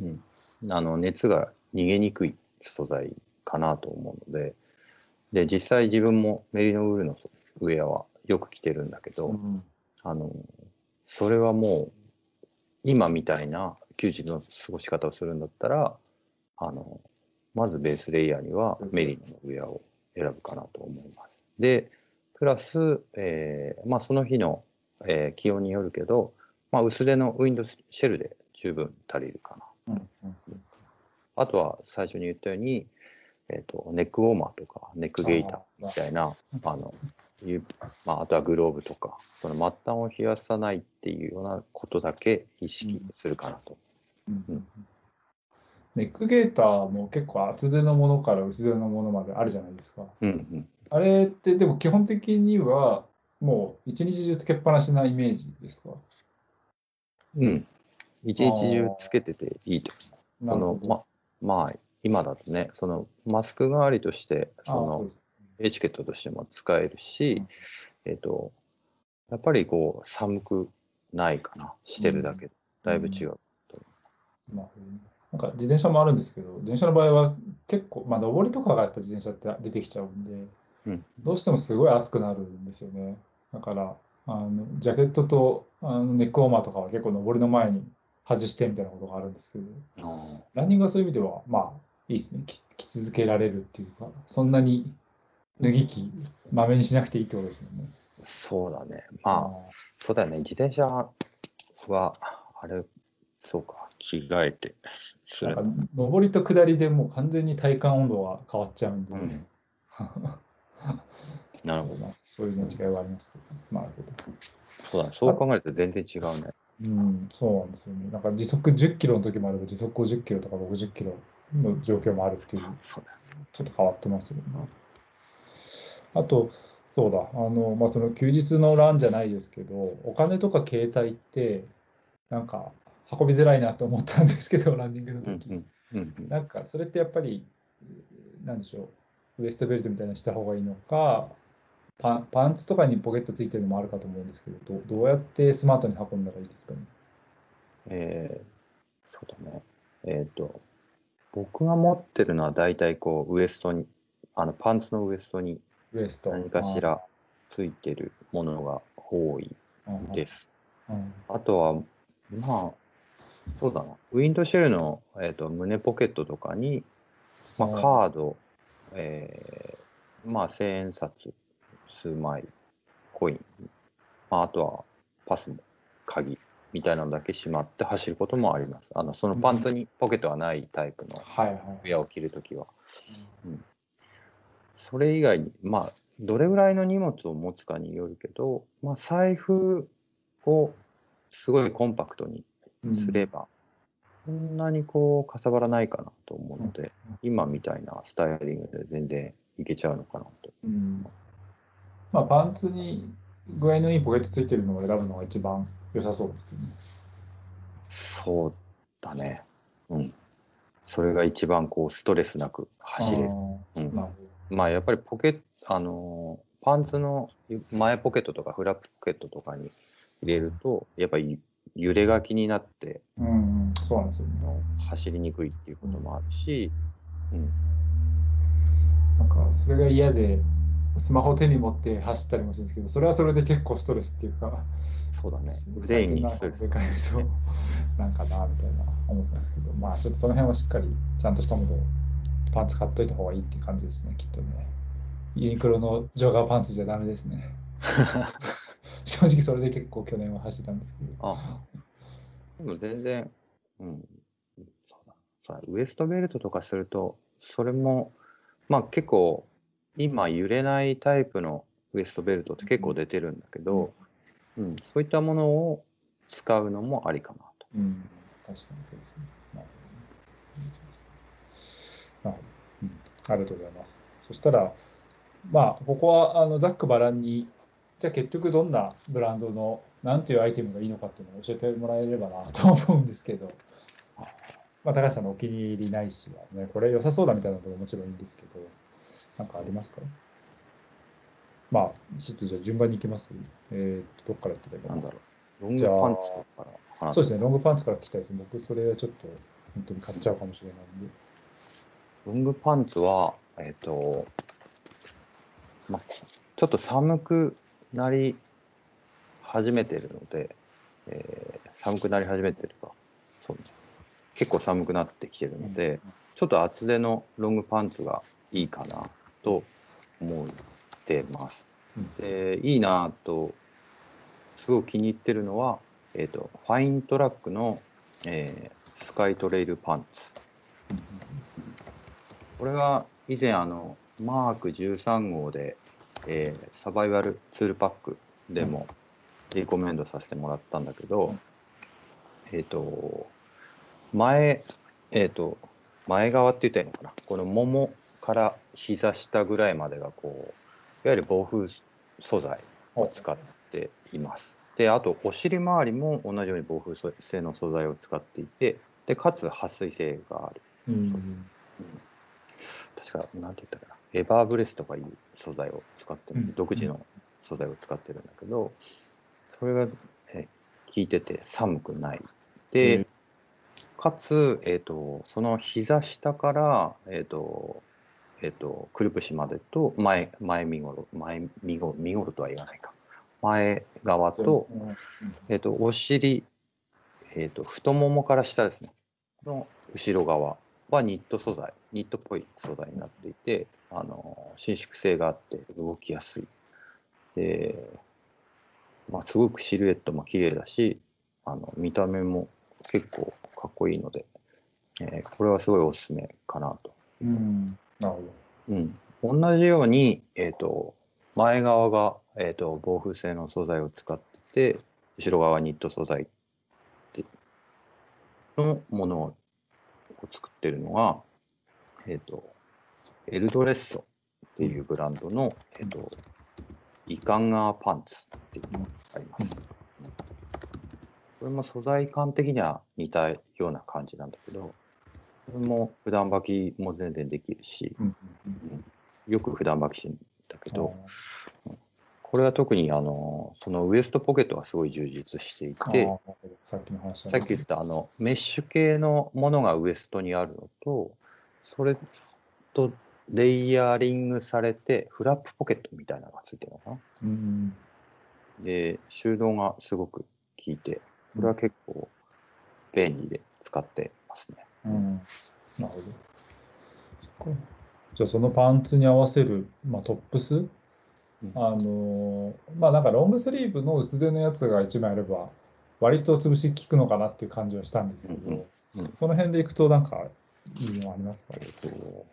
Speaker 3: うん、あの熱が逃げにくい素材かなと思うので。で実際自分もメリノウールのウェアはよく着てるんだけど、
Speaker 2: うん。
Speaker 3: あのそれはもう今みたいな休日の過ごし方をするんだったらあのまずベースレイヤーにはメリノのウェアを選ぶかなと思います。でプラス、えーまあ、その日の、えー気温によるけど、まあ、薄手のウィンドシェルで十分足りるかな。
Speaker 2: うんうん
Speaker 3: あとは最初に言ったように、えー、とネックウォーマーとかネックゲイターみたいなあのまあ、あとはグローブとかその末端を冷やさないっていうようなことだけ意識するかなと。
Speaker 2: うんうんネックゲーターも結構厚手のものから薄手のものまであるじゃないですか。
Speaker 3: うんうん
Speaker 2: あれってでも基本的にはもう一日中つけっぱなしなイメージですか？
Speaker 3: うん、一日中つけてていいと。
Speaker 2: なるほど。
Speaker 3: そのままあ今だとねそのマスク代わりとしてそ
Speaker 2: そうです
Speaker 3: エチケットとしても使えるし、えっ、とやっぱりこう寒くないかな。してるだけ。でだいぶ違う。
Speaker 2: なるほどね。なんか自転車もあるんですけど、自転車の場合は結構、まあ、上りとかがやっぱ自転車って出てきちゃうんで、
Speaker 3: うん
Speaker 2: どうしてもすごい暑くなるんですよね。だから、あのジャケットとあのネックウォーマーとかは結構上りの前に外してみたいなことがあるんですけど、
Speaker 3: あ
Speaker 2: ランニングはそういう意味では、まあ、いいですね。着着続けられるっていうか、そんなに脱ぎ着、まめにしなくていいってことですよね。
Speaker 3: ーそうだね。まあ、そうだよね。自転車は、あれ、そうか、着替えて
Speaker 2: なんか、上りと下りでもう完全に体感温度が変わっちゃうんで、
Speaker 3: うん なるほど。
Speaker 2: そういうね違いはありますけど、なるほど。
Speaker 3: そうだね。そう考えると全然違うね。
Speaker 2: うん、そうなんですよね。なんか時速10キロの時もあれば時速50キロとか60キロの状況もあるっていう、
Speaker 3: そうだよね。
Speaker 2: ちょっと変わってますよね。あと、そうだ、あの、まあ、その休日のランじゃないですけど、お金とか携帯って、なんか運びづらいなと思ったんですけど、ランニングの時。
Speaker 3: うんうんうんうん
Speaker 2: なんか、それってやっぱり、なんでしょう、ウエストベルトみたいなのした方がいいのか、パンパンツとかにポケットついてるのもあるかと思うんですけど、どどうやってスマートに運んだらいいですかね？
Speaker 3: えーそうだね。えっ、と、僕が持ってるのは大体こう、ウエストに、あの、パンツのウエストに
Speaker 2: ウエスト。
Speaker 3: 何かしらついてるものが多い
Speaker 2: うん
Speaker 3: です。
Speaker 2: うん
Speaker 3: あとは、まあ、そうだな。ウィンドシェルの、えー、と胸ポケットとかに、まあ、
Speaker 2: うん
Speaker 3: カード、えーまあ、千円札数枚、コイン、まあ、あとはパスも、鍵みたいなのだけしまって走ることもあります。あのそのパンツにポケットがないタイプの。ウェアを着るときは。それ以外に、まあ、どれぐらいの荷物を持つかによるけど、まあ、財布をすごいコンパクトにすれば、そんなにこうかさばらないかなと思うので、
Speaker 2: うん
Speaker 3: 今みたいなスタイリングで全然いけちゃうのかなと。
Speaker 2: うんまあ、パンツに具合のいいポケットついてるのを選ぶのが一番良さそうですよね。
Speaker 3: そうだね。うん。それが一番こうストレスなく走れる。
Speaker 2: あ
Speaker 3: うんまあやっぱりポケット、あのーパンツの前ポケットとかフラップポケットとかに入れると、やっぱり揺れが気になって
Speaker 2: ど。うんうん、そうなんですよ
Speaker 3: 走りにくいっていうこともあるし、うん、
Speaker 2: なんか、それが嫌で、スマホ手に持って走ったりもするんですけど、それはそれで結構ストレスっていうか、
Speaker 3: そうだね。ブレインにストレス
Speaker 2: なんかな、みたいな思ったんですけど、まあ、ちょっとその辺はしっかり、ちゃんとしたものを、パンツ買っといた方がいいっていう感じですね、きっとね。ユニクロのジョガーパンツじゃダメですね。正直それで結構去年は走ってたんですけど。
Speaker 3: あでも全然、うん、そうだウエストベルトとかすると、それも、まあ結構、今揺れないタイプのウエストベルトって結構出てるんだけど、うん、そういったものを使うのもありかなと。
Speaker 2: うん、確かにそうですね。なるほどね。なるほど。うん、ありがとうございます。そしたら、まあ、ここはあのざっくばらんに、じゃあ結局どんなブランドの、なんていうアイテムがいいのかっていうのを教えてもらえればなと思うんですけど、まあ、高橋さんのお気に入りないしは、ね、これ良さそうだみたいなのももちろんいいんですけど、なんかありますか？まあ、ちょっとじゃあ順番に行きます？えーと、どっからやってればいいか
Speaker 3: なんだろう。ロングパンツとかから話
Speaker 2: そうですね、ロングパンツから聞きたいです。僕、それはちょっと本当に買っちゃうかもしれないんで。
Speaker 3: ロングパンツは、えっ、と、まあ、ちょっと寒くなり始めてるので、えー寒くなり始めてるか、そうね。結構寒くなってきてるので、ちょっと厚手のロングパンツがいいかなと思ってます。
Speaker 2: うん
Speaker 3: で、いいなと、すごく気に入ってるのは、えっ、と、ファイントラックの、えースカイトレイルパンツ。これは以前あのマーク13号で、えーサバイバルツールパックでもリコメンドさせてもらったんだけど、えっ、と前えっ、と前側って言ったらいいのかな？このももから膝下ぐらいまでがこういわゆる防風素材を使っています。であとお尻周りも同じように防風性の素材を使っていてでかつ撥水性がある。
Speaker 2: うん
Speaker 3: 確か、なんて言ったかな、エバーブレスとかいう素材を使ってる、
Speaker 2: うん
Speaker 3: 独自の素材を使ってるんだけど、それが、え効いてて寒くない。で、
Speaker 2: うん
Speaker 3: かつ、えっ、と、その膝下から、えっ、と、えっ、と、くるぶしまでと、前、前身頃、前身頃、身頃とは言わないか。前側と、
Speaker 2: うん
Speaker 3: えっ、と、お尻、えっ、と、太ももから下ですね。の後ろ側はニット素材、ニットっぽい素材になっていて、あの、伸縮性があって動きやすい。で、まあ、すごくシルエットも綺麗だし、あの、見た目も結構かっこいいので、えーこれはすごいおすすめかなと。
Speaker 2: うん、なるほど。
Speaker 3: うん、同じように、えー、と前側が、えー、と防風性の素材を使ってて、後ろ側はニット素材でのものを作ってるのが、えー、とエルドレッソっていうブランドの、えー、とイカンガーパンツっていうのがあります。これも素材感的には似たような感じなんだけど、これも普段履きも全然できるし、よく普段履きしてんだけ
Speaker 2: うん
Speaker 3: ど、これは特にあのそのウエストポケットがすごい充実していて、
Speaker 2: さっきの話だ
Speaker 3: さっき言ったあのメッシュ系のものがウエストにあるのと、それとレイヤーリングされて、フラップポケットみたいなのがついてるのかな？
Speaker 2: うん
Speaker 3: で、収納がすごく効いて、これは結構便利で使ってますね。
Speaker 2: うん。なるほど。そっか。じゃあそのパンツに合わせる、まあ、トップス、あのーまあなんかロングスリーブの薄手のやつが1枚あれば、割と潰し効くのかなっていう感じはしたんですけど、
Speaker 3: うんうんうん
Speaker 2: その辺でいくとなんかいいのありますか？
Speaker 3: えっと、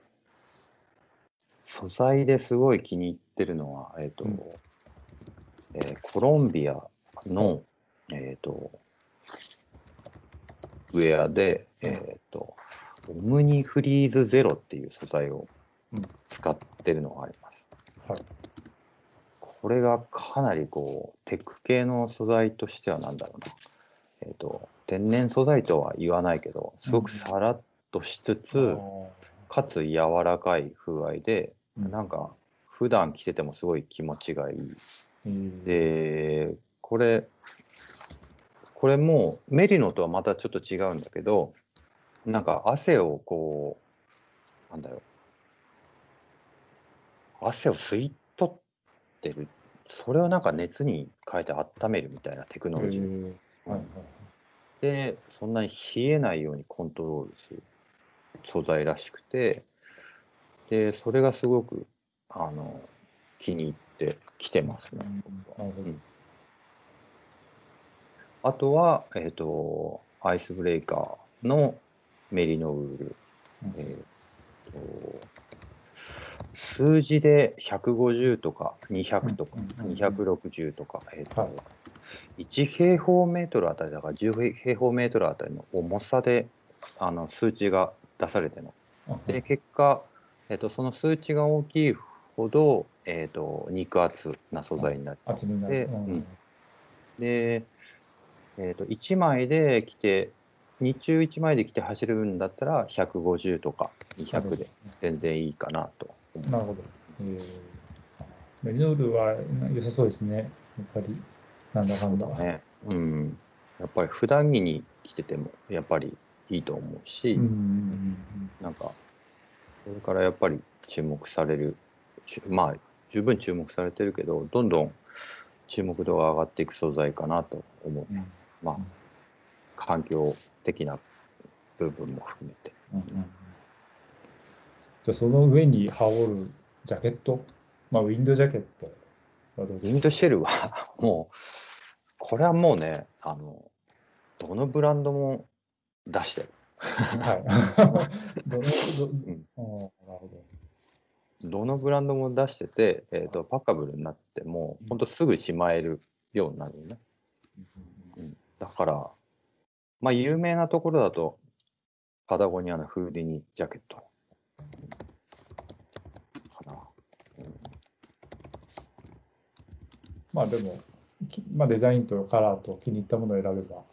Speaker 3: 素材ですごい気に入ってるのは、えっと、
Speaker 2: うん
Speaker 3: えーコロンビアの、えっと、ウェアで、えっと、オムニフリーズゼロっていう素材を
Speaker 2: うん
Speaker 3: 使ってるのがあります。
Speaker 2: はい。
Speaker 3: これがかなりこう、テック系の素材としてはなんだろうな。えっと、天然素材とは言わないけど、すごくさらっとしつつ、
Speaker 2: あ
Speaker 3: かつ柔らかい風合いで、
Speaker 2: うん
Speaker 3: なんか普段着ててもすごい気持ちがいい。
Speaker 2: ーえー
Speaker 3: で、これ、これもメリノとはまたちょっと違うんだけど、なんか汗をこう、なんだろう、汗を吸い取ってる、それをなんか熱に変えて温めるみたいなテクノロジー。
Speaker 2: えーはいはい
Speaker 3: で、そんなに冷えないようにコントロールする。素材らしくて、で、それがすごく、あの、気に入ってきてますね。うんあとは、えっ、と、アイスブレイカーのメリノウール。
Speaker 2: うん
Speaker 3: えっ、と、数字で150とか200とか
Speaker 2: うんうんうん
Speaker 3: 260とか、えっ、と、
Speaker 2: はい
Speaker 3: 1平方メートルあたりだから10平方メートルあたりの重さであの数値が出されてるの。
Speaker 2: あ
Speaker 3: で、結果、えっ、と、その数値が大きいほど、えっ、と、肉厚な素材になる。
Speaker 2: 厚みになる。
Speaker 3: でうんで、えっと1枚で来て、日中1枚で来て走るんだったら、150とか200で全然いいかなと。
Speaker 2: なるほど。えーメリノールは良さそうですね。やっぱり、なんだかんだ。
Speaker 3: ね。うん。やっぱり普段着に着てても、やっぱりいいと思うし、
Speaker 2: うんうんうん
Speaker 3: なんか、それからやっぱり注目される、まあ、十分注目されてるけど、どんどん注目度が上がっていく素材かなと思う。
Speaker 2: うんうん
Speaker 3: まあ、環境的な部分も含めて。
Speaker 2: うんうんうんじゃあその上に羽織るジャケット、まあ、ウィンドウジャケット
Speaker 3: ウィンドシェルは もう、これはもうね、あの、どのブランドも出してる。
Speaker 2: はい。どの
Speaker 3: ん
Speaker 2: どああなるほど。
Speaker 3: どのブランドも出してて、えーと、パッカブルになっても、ほんとすぐしまえるようになるよね。うん、だから、まあ、有名なところだと、パタゴニアのフーディニジャケット。かな。うん
Speaker 2: まあでも、きまあ、デザインとカラーと気に入ったものを選べば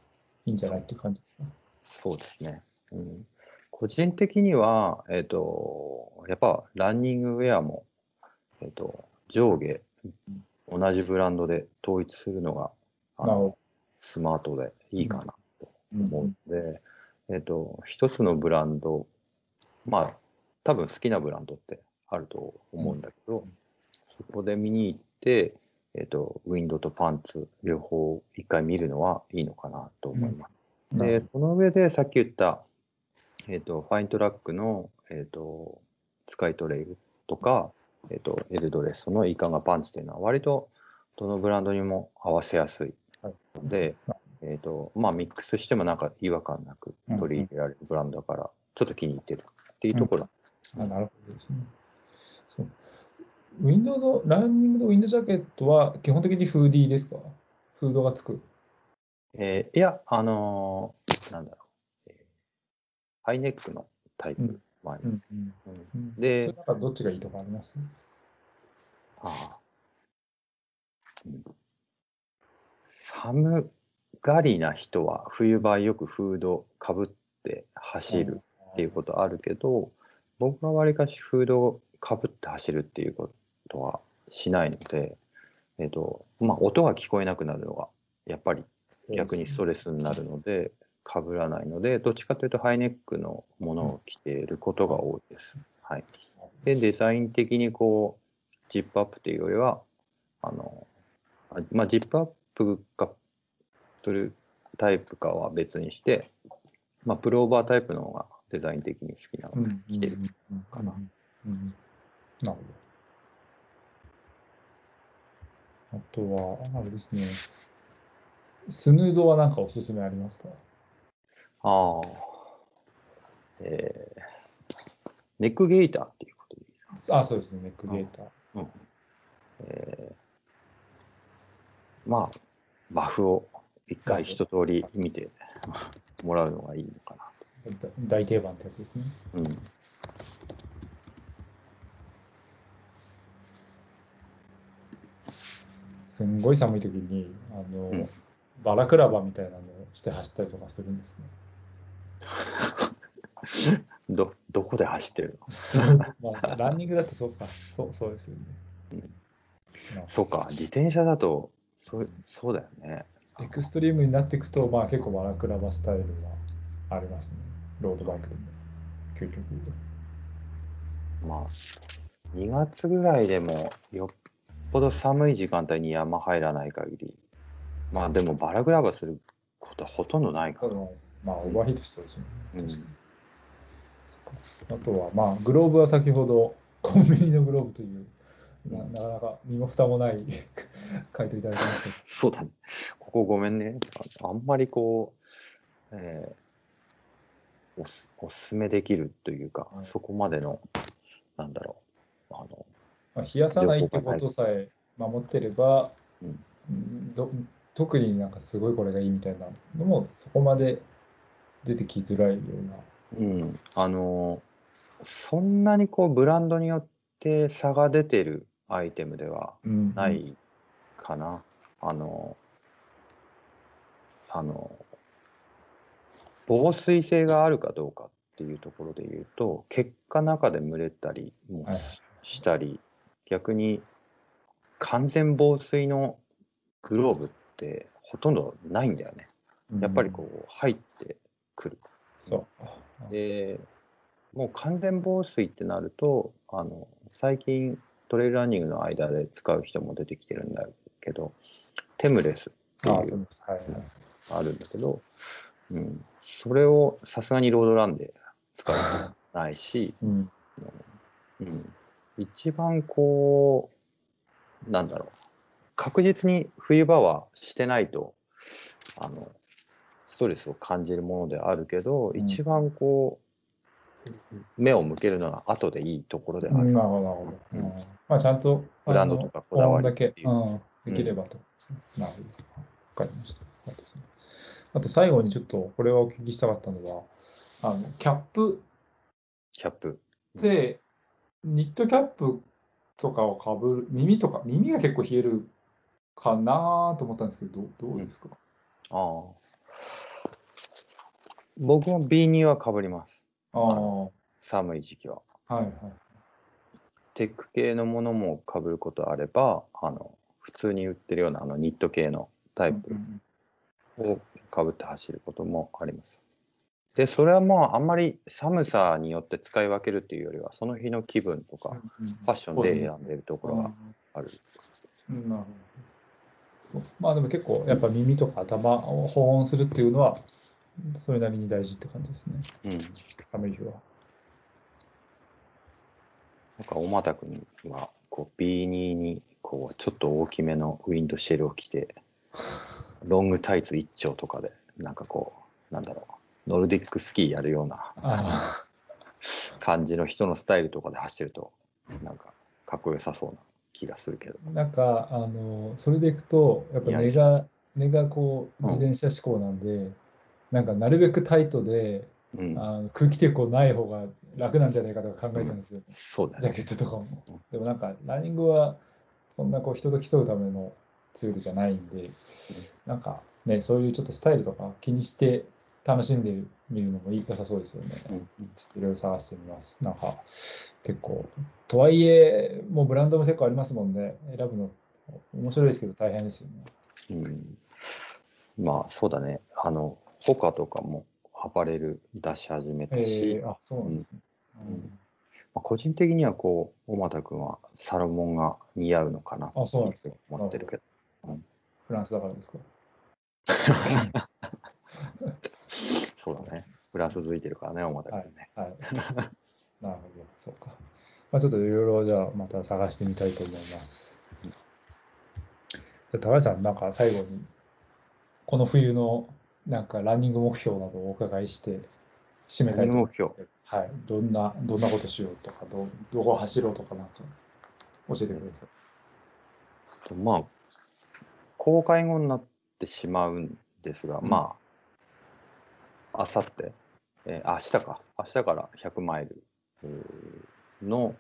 Speaker 2: いいんじゃないって感じですか？
Speaker 3: そうですね。うん、個人的には、えっ、と、やっぱランニングウェアも、えっ、と、上下、同じブランドで統一するのが、あのスマートでいいかなと
Speaker 2: ど。
Speaker 3: 思うので、えっ、と、一つのブランド、まあ、多分好きなブランドってあると思うんだけど、そこで見に行って、えっ、と、ウィンドウとパンツ、両方一回見るのはいいのかなと思います。で
Speaker 2: なる、
Speaker 3: その上でさっき言った、えっ、と、ファイントラックの、えっ、と、スカイトレイルとか、えっ、と、エルドレスのイカガパンツっていうのは割とどのブランドにも合わせやすい
Speaker 2: はい
Speaker 3: ので、えっ、と、まあミックスしてもなんか違和感なく取り入れられるブランドだから、ちょっと気に入ってるっていうところ。
Speaker 2: あなるほどですね。そうウィンドウの、ランニングのウィンドウジャケットは基本的にフーディーですか？フードがつく。
Speaker 3: えーいや、あのーなんだろう、えーハイネックのタイプもあります。
Speaker 2: うんうん
Speaker 3: で
Speaker 2: どっちがいいとかあります？
Speaker 3: ああ。うん。寒がりな人は冬場よくフードかぶって走るっていうことあるけど、僕はわりかしフードをかぶって走るっていうことはしないので、えっとまあ、音が聞こえなくなるのがやっぱり逆にストレスになるので、かぶらないので、どっちかというとハイネックのものを着ていることが多いです。はい。で、デザイン的にこう、ジップアップというよりは、あの、まあ、ジップアップがするタイプかは別にして、まあ、プルオーバータイプの方がデザイン的に好きなので、着てる。
Speaker 2: かな。なるほど。あとは、あれですね。スヌードは何かおすすめありますか？
Speaker 3: ああ。えー、ネックゲーターっていうことでいいですか？
Speaker 2: あ、そうですね。ネックゲーター。
Speaker 3: うんえーまあ、バフを一回一通り見てもらうのがいいのかな
Speaker 2: だ大定番ってやつですね。
Speaker 3: と。うん。
Speaker 2: すんごい寒い時に、あの、
Speaker 3: うん
Speaker 2: バラクラバみたいなのをして走ったりとかするんですね。
Speaker 3: ど、どこで走ってるの？
Speaker 2: そう、まあ、ランニングだとそうか。そう、そうですよね。
Speaker 3: うん
Speaker 2: まあ
Speaker 3: そうか、自転車だと、そうそうだよね。
Speaker 2: エクストリームになっていくと、まあ結構バラクラバスタイルはありますね。ロードバイクでも。究極。
Speaker 3: まあ、2月ぐらいでも、よっぽど寒い時間帯に山入らない限り、まあでもバラグラバすることはほとんどないから。
Speaker 2: まあ、オーバーヒートしそうですよね。
Speaker 3: うん。
Speaker 2: 確かに。そっかあとは、まあ、グローブは先ほど、コンビニのグローブという、ななかなか身も蓋もない 回答いただきました。けど
Speaker 3: そうだね。ここごめんね。ああんまりこう、えーおすおすすめできるというか、
Speaker 2: はい。
Speaker 3: そこまでの、なんだろう、あの、
Speaker 2: まあ、冷やさないってことさえ守ってれば、
Speaker 3: うん。
Speaker 2: うんど特になんかすごいこれがいいみたいなのもそこまで出てきづらいような。
Speaker 3: うん、あの、そんなにこう、ブランドによって差が出てるアイテムでは
Speaker 2: うん
Speaker 3: な。いかな。あの、あの、防水性があるかどうかっていうところで言うと、結果中で蒸れたりも
Speaker 2: はい
Speaker 3: したり、逆に完全防水のグローブってほとんどないんだよね。やっぱりこう入ってくる。
Speaker 2: そう。
Speaker 3: で、もう完全防水ってなると、あの、最近トレイルランニングの間で使う人も出てきてるんだけど、テムレスっていう。あるんだけど、うん、それをさすがにロードランで使うないし、
Speaker 2: うん。
Speaker 3: うん、一番こう、なんだろう、確実に冬場はしてないと、あの、ストレスを感じるものではあるけど、
Speaker 2: ん
Speaker 3: 一番こう、目を向けるのは後でいいところである。
Speaker 2: なるほど、なるほど。うんまあ、ちゃんと、
Speaker 3: ブランドとかこだわり
Speaker 2: だけ、できればと。なるほど。わかりました。あと最後にちょっとこれはお聞きしたかったのは、あのキャップ
Speaker 3: キャップ。
Speaker 2: で、ニットキャップとかをかぶる、耳とか、耳が結構冷えるかなと思ったんですけど、どうどうですか、
Speaker 3: ああ。僕も B2 はかぶります。
Speaker 2: あ
Speaker 3: 寒い時期は。
Speaker 2: いはい。
Speaker 3: テック系のものもかぶることあれば、あの、普通に売ってるようなあのニット系のタイプ
Speaker 2: うん
Speaker 3: をかぶって走ることもあります。で、それはまあ、あんまり寒さによって使い分けるっていうよりは、その日の気分とか、
Speaker 2: うん
Speaker 3: ファッションで選んでるところがある。
Speaker 2: うんなるほど。まあでも結構やっぱ耳とか頭を保温するっていうのはそれなりに大事って感じですね。
Speaker 3: うん。
Speaker 2: 寒い日は。
Speaker 3: なんか、おまたくんは、こう、B2 に、こう、ちょっと大きめのウィンドシェルを着て、ロングタイツ一丁とかで、なんかこう、なんだろう、ノルディックスキーやるような
Speaker 2: あ
Speaker 3: 感じの人のスタイルとかで走ってると、なんか、かっこよさそうな気がするけど。
Speaker 2: あなんかあのそれでいくとやっぱ根が根がこう自転車志向なんで、なんかなるべくタイトで
Speaker 3: うん。
Speaker 2: あの空気抵抗ない方が楽なんじゃないかとか考えちゃうんですよ。
Speaker 3: そうだよね。
Speaker 2: ジャケットとかも。でもなんか、ランニングは、そんなこう人と競うためのツールじゃないんで、なんかね、そういうちょっとスタイルとか気にして楽しんでみるのもいい良さそうですよね。
Speaker 3: うん
Speaker 2: ちょっといろいろ探してみます。なんか、結構、とはいえ、もうブランドも結構ありますもんね。選ぶの面白いですけど大変ですよね。
Speaker 3: うん。まあ、そうだね。あの、ホカとかもアパレル出し始めたし、
Speaker 2: えー、あ、そうなんですね。
Speaker 3: うんまあ、個人的にはこう、小俣君はサロモンが似合うのかな
Speaker 2: あそうなんですか
Speaker 3: 思ってるけど。
Speaker 2: フランスだからですか？
Speaker 3: そうだね。プラス付いてるからね、大俣君ね。
Speaker 2: はい。なるほど、そうか。まあ、ちょっといろいろじゃあまた探してみたいと思います。で高橋さん、なんか最後に、この冬のなんかランニング目標などをお伺いして、締めたいと思いますけど。はい。どんな、どんなことしようとか、ど、どこ走ろうとかなんか教えてください。
Speaker 3: とまあ、公開後になってしまうんですが、
Speaker 2: うん
Speaker 3: まあ、あさって、えー明日か、明日から100マイルの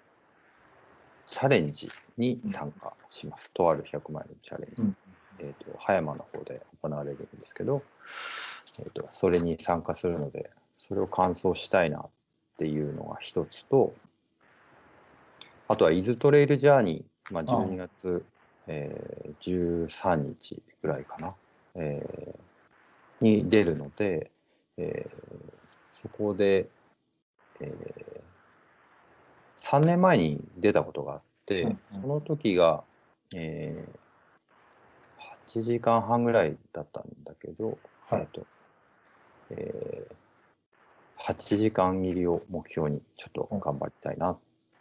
Speaker 3: チャレンジに参加します。とある100マイルチャレンジ。
Speaker 2: うん。
Speaker 3: えーと葉山の方で行われるんですけど、えーとそれに参加するので、それを完走したいなっていうのが一つと、あとは伊豆トレイルジャーニー、まあ、12月、えー13日ぐらいかな、えーに出るので、えーそこで、え3年前に出たことがあって、
Speaker 2: うんうん。
Speaker 3: その時が、えー8時間半ぐらいだったんだけど、
Speaker 2: はい
Speaker 3: えっとえー8時間切りを目標にちょっと頑張りたいな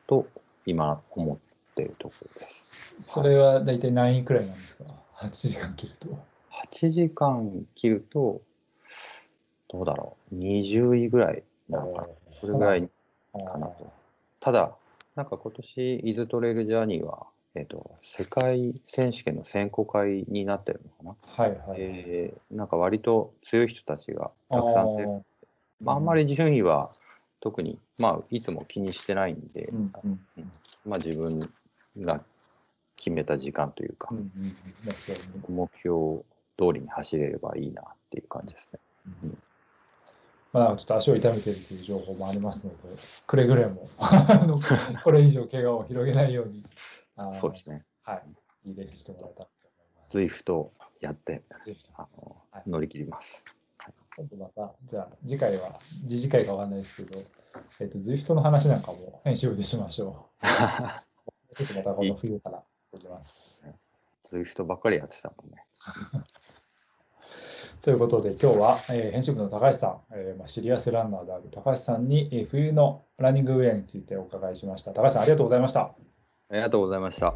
Speaker 3: と今思っているところです。
Speaker 2: それは大体何位くらいなんですか ?8 時間切ると。
Speaker 3: 8時間切ると、どうだろう、20位ぐらいなのかな、それぐらいかなと。ただ、なんか今年、伊豆トレイルジャーニーは、えっと、世界選手権の選考会になってるのかな？
Speaker 2: はいはい。
Speaker 3: えーなんか割と強い人たちがたくさん出る。
Speaker 2: あー。
Speaker 3: まあ、あんまり順位は特に、まあ、いつも気にしてないんで、
Speaker 2: うんうん
Speaker 3: まあ、自分が決めた時間というか
Speaker 2: うん、うんうん。目標に
Speaker 3: 目標通りに走れればいいなっていう感じですね。
Speaker 2: まあ、なんかちょっと足を痛めているという情報もありますので、くれぐれも これ以上怪我を広げないように、あー
Speaker 3: そうですね。
Speaker 2: はい、いいレースしてもらえたらと思います。
Speaker 3: ズイフトをやってあの、
Speaker 2: はい
Speaker 3: 乗り切ります。
Speaker 2: 今度また、じゃあ次回は、次次回かわかんないですけど、えっ、と、ZWIFT の話なんかも編集部でしましょう。ちょっとまたこの冬からできます。
Speaker 3: ズイフトばっかりやってたもんね。
Speaker 2: ということで、今日は、えー編集部の高橋さん、えーまあ、シリアスランナーである高橋さんに、えー冬のランニングウェアについてお伺いしました。高橋さん、ありがとうございました。
Speaker 3: ありがとうございました。